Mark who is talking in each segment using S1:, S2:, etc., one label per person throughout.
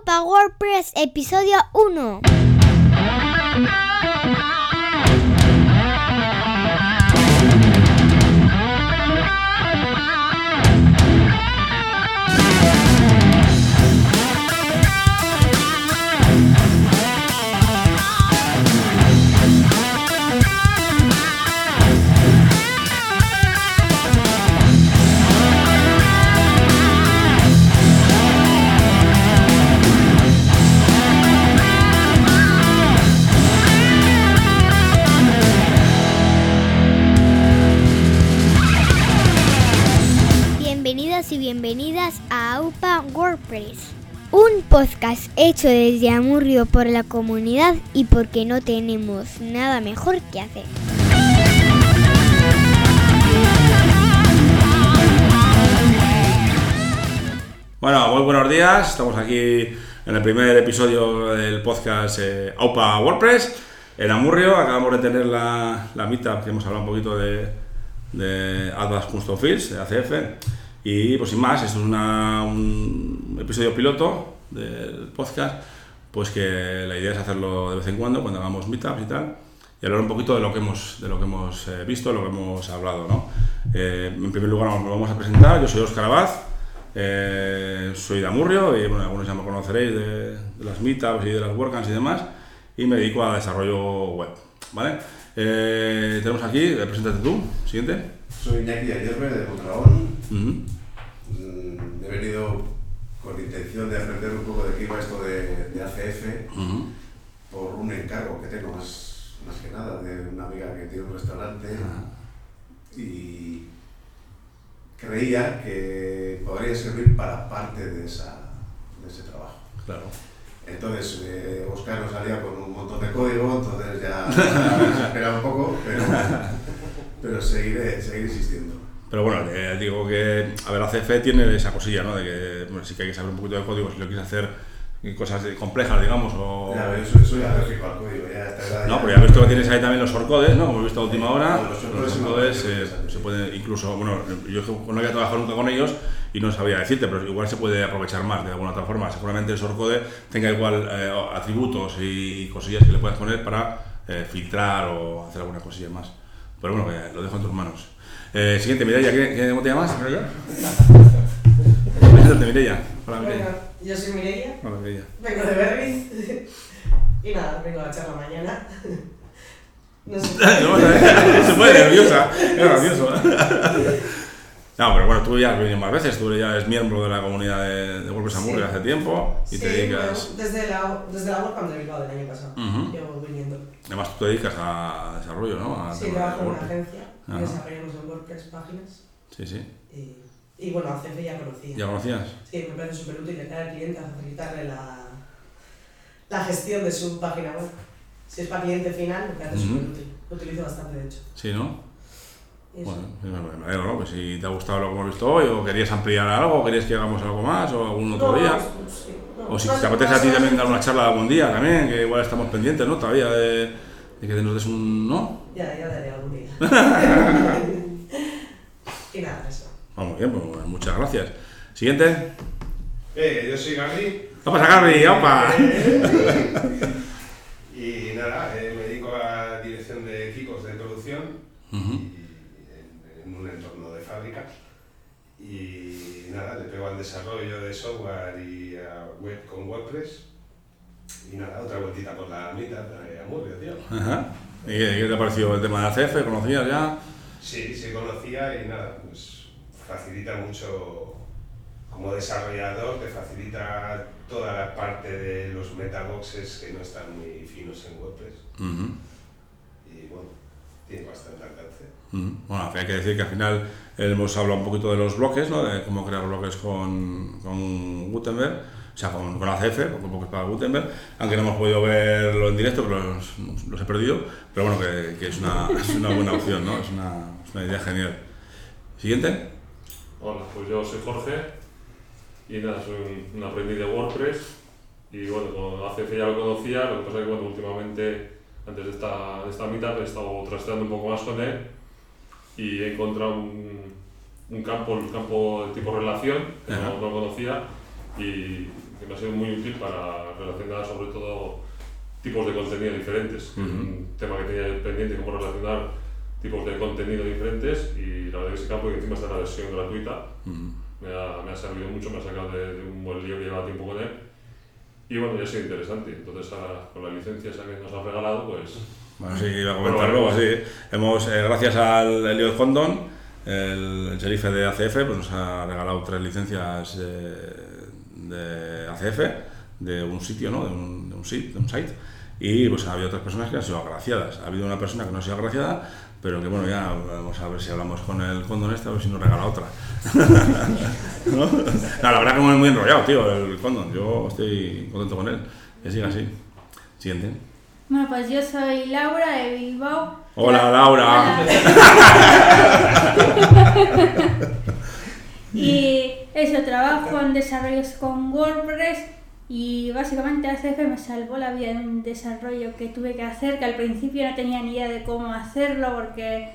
S1: Aupa WordPress episodio 1. Bienvenidas a AUPA WordPress, un podcast hecho desde Amurrio por la comunidad y porque no tenemos nada mejor que hacer.
S2: Bueno, muy buenos días. Estamos aquí en el primer episodio del podcast eh, AUPA WordPress en Amurrio. Acabamos de tener la, la meetup que hemos hablado un poquito de, de Advanced Custom Fields, de ACF. Y pues sin más, esto es un episodio piloto del podcast, pues que la idea es hacerlo de vez en cuando, cuando hagamos meetups y tal, y hablar un poquito de lo que hemos, de lo que hemos eh, visto, lo que hemos hablado. ¿no? Eh, en primer lugar nos vamos a presentar, yo soy Óscar Abad, eh, soy de Amurrio, y bueno, algunos ya me conoceréis de, de las meetups y de las WordCamps y demás, y me dedico a desarrollo web. ¿vale? Eh, tenemos aquí, eh, preséntate tú, siguiente.
S3: Soy Iñaki Ayerbe de Mondragón. Mm, He venido con intención de aprender un poco de qué iba esto de, de ACF por un encargo que tengo más, más que nada de una amiga que tiene un restaurante y creía que podría servir para parte de, esa, de ese trabajo.
S2: Claro.
S3: Entonces, eh, Oscar nos salía con un montón de código, entonces ya ya esperaba un poco, pero, pero seguiré, seguiré insistiendo.
S2: Pero bueno, eh, digo que, a ver, la CF tiene esa cosilla, ¿no? De que bueno, sí que hay que saber un poquito de código si lo quieres hacer cosas complejas, digamos, o...
S3: Ya, soy, soy alérgico al código, ya a esta edad.
S2: No,
S3: ya-
S2: pero ya ves que tienes ahí también los shortcodes, ¿no? Como he visto a última hora,
S3: Los shortcodes una
S2: eh, se puede incluso, bueno, yo no había trabajado nunca con ellos y no sabía decirte, pero igual se puede aprovechar más de alguna otra forma. Seguramente el shortcode tenga igual eh, atributos y cosillas que le puedes poner para eh, filtrar o hacer alguna cosilla más. Pero bueno, que lo dejo en tus manos. Eh, siguiente, Mireia, ¿qué, ¿cómo te llamas? Mireia. Preséntate, Mireia. Hola, Mireia.
S4: Bueno, yo soy Mireia,
S2: Hola, Mireia.
S4: vengo de Berriz y nada, vengo a charla mañana. No sé.
S2: No, se pone nerviosa, es gracioso. No, pero bueno, tú ya has venido más veces, tú ya eres miembro de la comunidad de, de Amurrio
S4: Sí.
S2: hace tiempo y te dedicas...
S4: bueno, desde la, desde la WordCamp de Bilbao del año pasado.
S2: Ujú.
S4: Llevo viniendo.
S2: Además, tú te dedicas a desarrollo, ¿no? A
S4: Sí, trabajo en una agencia desarrollamos en WordPress páginas.
S2: Sí, sí.
S4: Y, y bueno, a CF ya conocía.
S2: ¿Ya conocías?
S4: Sí, me parece súper útil cara al cliente a facilitarle la, la gestión de su página web. Si es para cliente final, me parece súper útil. Lo utilizo bastante, de hecho.
S2: Sí, ¿no?
S4: Eso.
S2: Bueno, me alegro, ¿no? Pues si te ha gustado lo que hemos visto hoy, o querías ampliar algo, o querías que hagamos algo más, o algún otro
S4: No,
S2: día.
S4: pues, sí, no,
S2: O si te apetece a ti también dar una charla algún día también, que igual estamos pendientes, ¿no? Todavía de, de que nos des un... ¿no?
S4: Ya, ya daré algún día. y nada, eso.
S2: Vamos bien, pues bueno, muchas gracias. Siguiente.
S5: Eh, yo soy Gabri.
S2: ¿Qué pasa, Gabri? ¡Opa!
S5: y nada, eh, me dedico a dirección de equipos de producción en, un entorno de fábrica. Y nada, le pego al desarrollo de software y a web con WordPress. Y nada, otra vueltita por la mitad de Amurrio, tío.
S2: Ajá. ¿Y qué, te ha parecido el tema de ACF? ¿Conocías ya?
S5: Sí, se conocía y nada, pues facilita mucho como desarrollador, te facilita toda la parte de los metaboxes que no están muy finos en WordPress. Y bueno, tiene bastante alcance.
S2: Ujú. Bueno, hay que decir que al final hemos hablado un poquito de los bloques, ¿no? De cómo crear bloques con, con Gutenberg, o sea, con, con ACF, con bloques para Gutenberg, aunque no hemos podido verlo en directo, pero los, los he perdido, pero bueno, que, que es, una, es una buena opción, ¿no? Es una, es una idea genial. Siguiente.
S6: Hola, pues yo soy Jorge y nada, soy un, un aprendiz de WordPress y bueno, con ACF ya lo conocía, lo que pasa es que bueno, últimamente, antes de esta, de esta mitad, he estado trasteando un poco más con él y he encontrado un, un campo, un campo de tipo relación que no, no conocía y que me ha sido muy útil para relacionar sobre todo tipos de contenido diferentes.
S2: Ujú.
S6: Un tema que tenía pendiente, cómo relacionar tipos de contenido diferentes y la verdad que ese campo que encima está en la versión gratuita
S2: Ujú.
S6: me ha, me ha servido mucho, me ha sacado de, de un buen lío que llevaba tiempo con él. Y bueno, ya ha sido interesante. Entonces, ahora, con la licencia esa que nos ha regalado, pues
S2: Bueno, sí, iba a comentar luego, sí. Hemos, eh, gracias al Elliot Condon, el, el sheriff de ACF, pues nos ha regalado tres licencias eh, de ACF, de un sitio, ¿no? De un, de un site, de un site. Y pues ha habido otras personas que han sido agraciadas. Ha habido una persona que no ha sido agraciada, pero que bueno, ya vamos a ver si hablamos con el Condon este, a ver si nos regala otra. ¿No? No, la verdad que muy, muy enrollado, tío, el Condon. Yo estoy contento con él. Que siga así. Siguiente.
S7: Bueno, pues yo soy Laura de Bilbao.
S2: Hola, Laura.
S7: Hola. y eso, trabajo en desarrollos con WordPress y básicamente ACF me salvó la vida en un desarrollo que tuve que hacer, que al principio no tenía ni idea de cómo hacerlo porque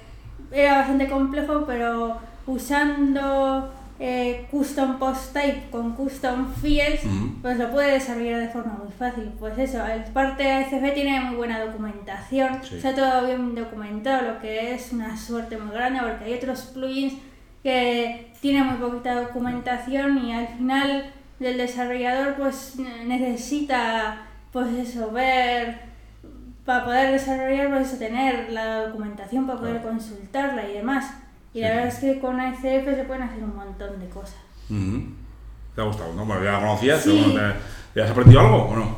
S7: era bastante complejo, pero usando eh, custom post type con custom fields,
S2: Ujú.
S7: pues lo puede desarrollar de forma muy fácil. Pues eso, el parte de ACF tiene muy buena documentación,
S2: Sí.
S7: está todo bien documentado, lo que es una suerte muy grande porque hay otros plugins que tienen muy poquita documentación y al final del desarrollador pues necesita pues eso, ver para poder desarrollar pues eso, tener la documentación para poder
S2: Claro.
S7: consultarla y demás. Y la verdad es que con ACF se pueden hacer un montón de cosas.
S2: Ujú. ¿Te ha gustado? ¿no? Bueno, ya la conocías,
S7: Sí.
S2: pero bueno, ¿te- ¿ya has aprendido algo o no?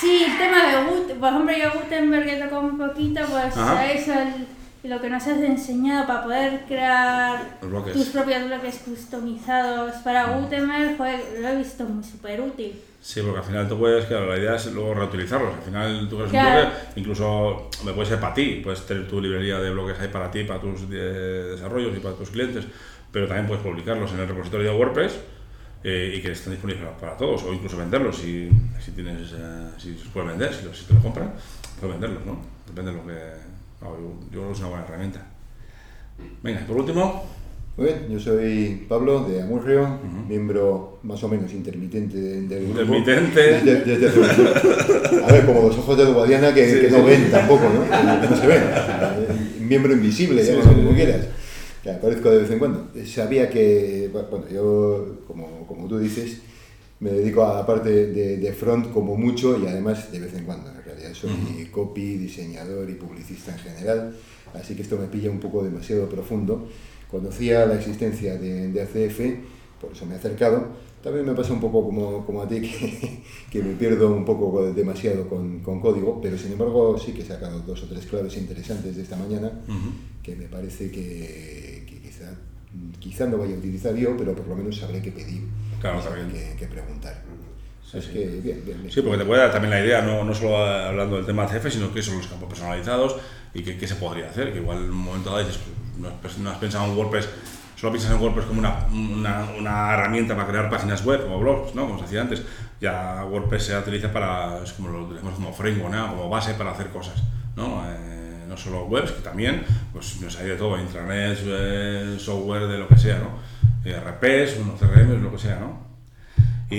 S7: Sí, el tema de Gutenberg, por ejemplo, yo Gutenberg que tocó un poquito, pues
S2: Ajá.
S7: es el- lo que nos has enseñado para poder crear
S2: Los bloques.
S7: tus propios bloques customizados para Gutenberg, joder, lo he visto muy súper útil.
S2: Sí, porque al final tú puedes, claro, la idea es luego reutilizarlos. Al final tú creas
S7: Claro.
S2: un bloque, incluso me puede ser para ti, puedes tener tu librería de bloques ahí para ti, para tus eh, desarrollos y para tus clientes, pero también puedes publicarlos en el repositorio de WordPress eh, y que estén disponibles para, todos, o incluso venderlos si, si tienes, eh, si los puedes vender, si, los- si te lo compran, puedes venderlos, ¿no? Depende de lo que. No, yo, yo creo que es una buena herramienta. Venga, y por último,
S8: Muy bien, yo soy Pablo de Amurrio, miembro más o menos intermitente de- del grupo.
S2: Intermitente.
S8: Desde, desde hace mucho. A ver, como los ojos de Guadiana que,
S2: Sí,
S8: que
S2: sí.
S8: no ven tampoco, ¿no? No se ven. Miembro invisible,
S2: Sí, sí,
S8: como
S2: sí.
S8: quieras. Que aparezco de vez en cuando. Eh, Sabía que, bueno, yo, como, como tú dices, me dedico a la parte de, de front como mucho y además de vez en cuando. En realidad soy copy, diseñador y publicista en general, así que esto me pilla un poco demasiado profundo. Conocía la existencia de, de ACF, por eso me he acercado. También me pasa un poco como, como a ti, que, que me pierdo un poco demasiado con, con código, pero sin embargo sí que he sacado dos o tres claves interesantes de esta mañana que me parece que, que quizá, quizá no vaya a utilizar yo, pero por lo menos sabré qué pedir
S2: Claro, también.
S8: qué, qué preguntar.
S2: Sí,
S8: es
S2: sí.
S8: que bien, bien, bien.
S2: Sí, porque te puede dar también la idea, no, no solo hablando del tema CF, sino que son los campos personalizados y qué qué se podría hacer. Que igual en un momento dado dices, pues, no, has, pensado en WordPress, solo piensas en WordPress como una, una, una herramienta para crear páginas web o blogs, ¿no? Como se decía antes. Ya WordPress se utiliza para, es como lo utilizamos como framework, ¿no? como base para hacer cosas, ¿no? Eh, no solo webs, que también, pues nos hay de todo, intranets, eh, software de lo que sea, ¿no? RPs, unos CRMs, lo que sea, ¿no? Y,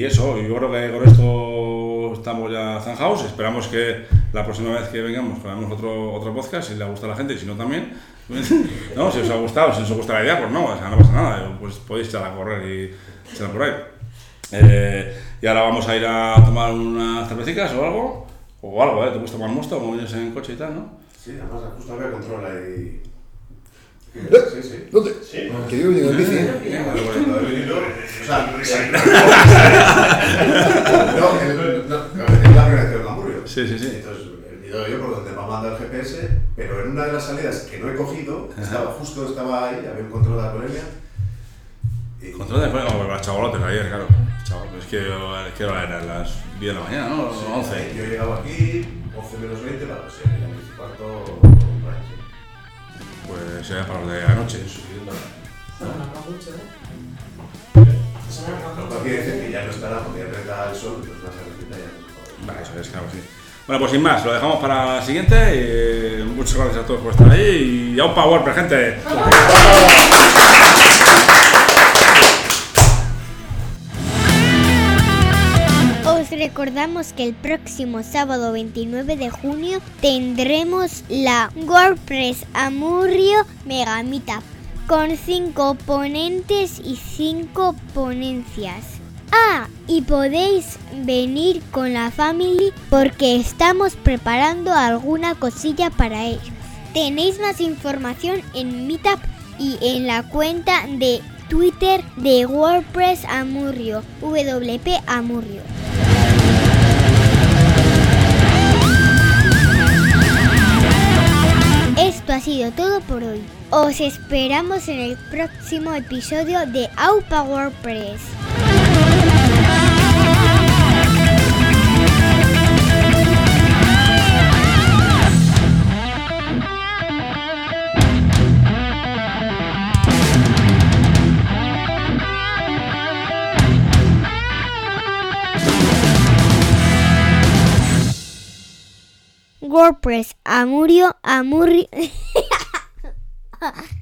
S2: y eso, yo creo que con esto estamos ya zanjados. Esperamos que la próxima vez que vengamos hagamos otro, otro podcast, si le gusta a la gente y si no también. No, si os ha gustado, si os gusta la idea, pues no, o sea, no pasa nada, pues podéis echar a correr y echar por ahí. Eh, y ahora vamos a ir a tomar unas cervecitas o algo, o algo, ¿eh? Te gusta tomar mosto, como vienes en coche y tal, ¿no?
S3: Sí, además justo había control ahí.
S8: ¿Eh?
S3: Sí, sí.
S8: ¿Dónde?
S3: Sí.
S8: Que yo vengo en bici.
S3: O sea, no, que no, no, la que vengo a Murrio.
S2: Sí, sí, sí.
S3: Entonces, yo por donde me ha mandado el GPS, pero en una de las salidas que no he cogigido, estaba, justo estaba ahí, había un control de alcoholemia. Y,
S2: Control de fuego, o los chavalotes ayer, claro. Chaval, es que, es que eran las 10 de la mañana, ¿no?
S3: Sí,
S2: 11.
S3: Yo he llegado aquí, 11 menos 20, para ser, ya me
S2: Pues era para los de anoche.
S4: Mucho, ¿eh? Sonaba
S3: Lo
S4: mucho.
S3: que que ya no estará, porque el sol, pues una cervecita ya no
S2: Vale, eso es, claro, sí. Bueno, pues sin más, lo dejamos para la siguiente. y muchas gracias a todos por estar ahí y a un power, gente.
S1: Recordamos que el próximo sábado 29 de junio tendremos la WordPress Amurrio Mega Meetup con 5 ponentes y 5 ponencias. Ah, y podéis venir con la family porque estamos preparando alguna cosilla para ellos. Tenéis más información en Meetup y en la cuenta de Twitter de WordPress Amurrio, WP Amurrio. Esto ha sido todo por hoy. Os esperamos en el próximo episodio de AUPA WordPress. WordPress. Amurio Amurrio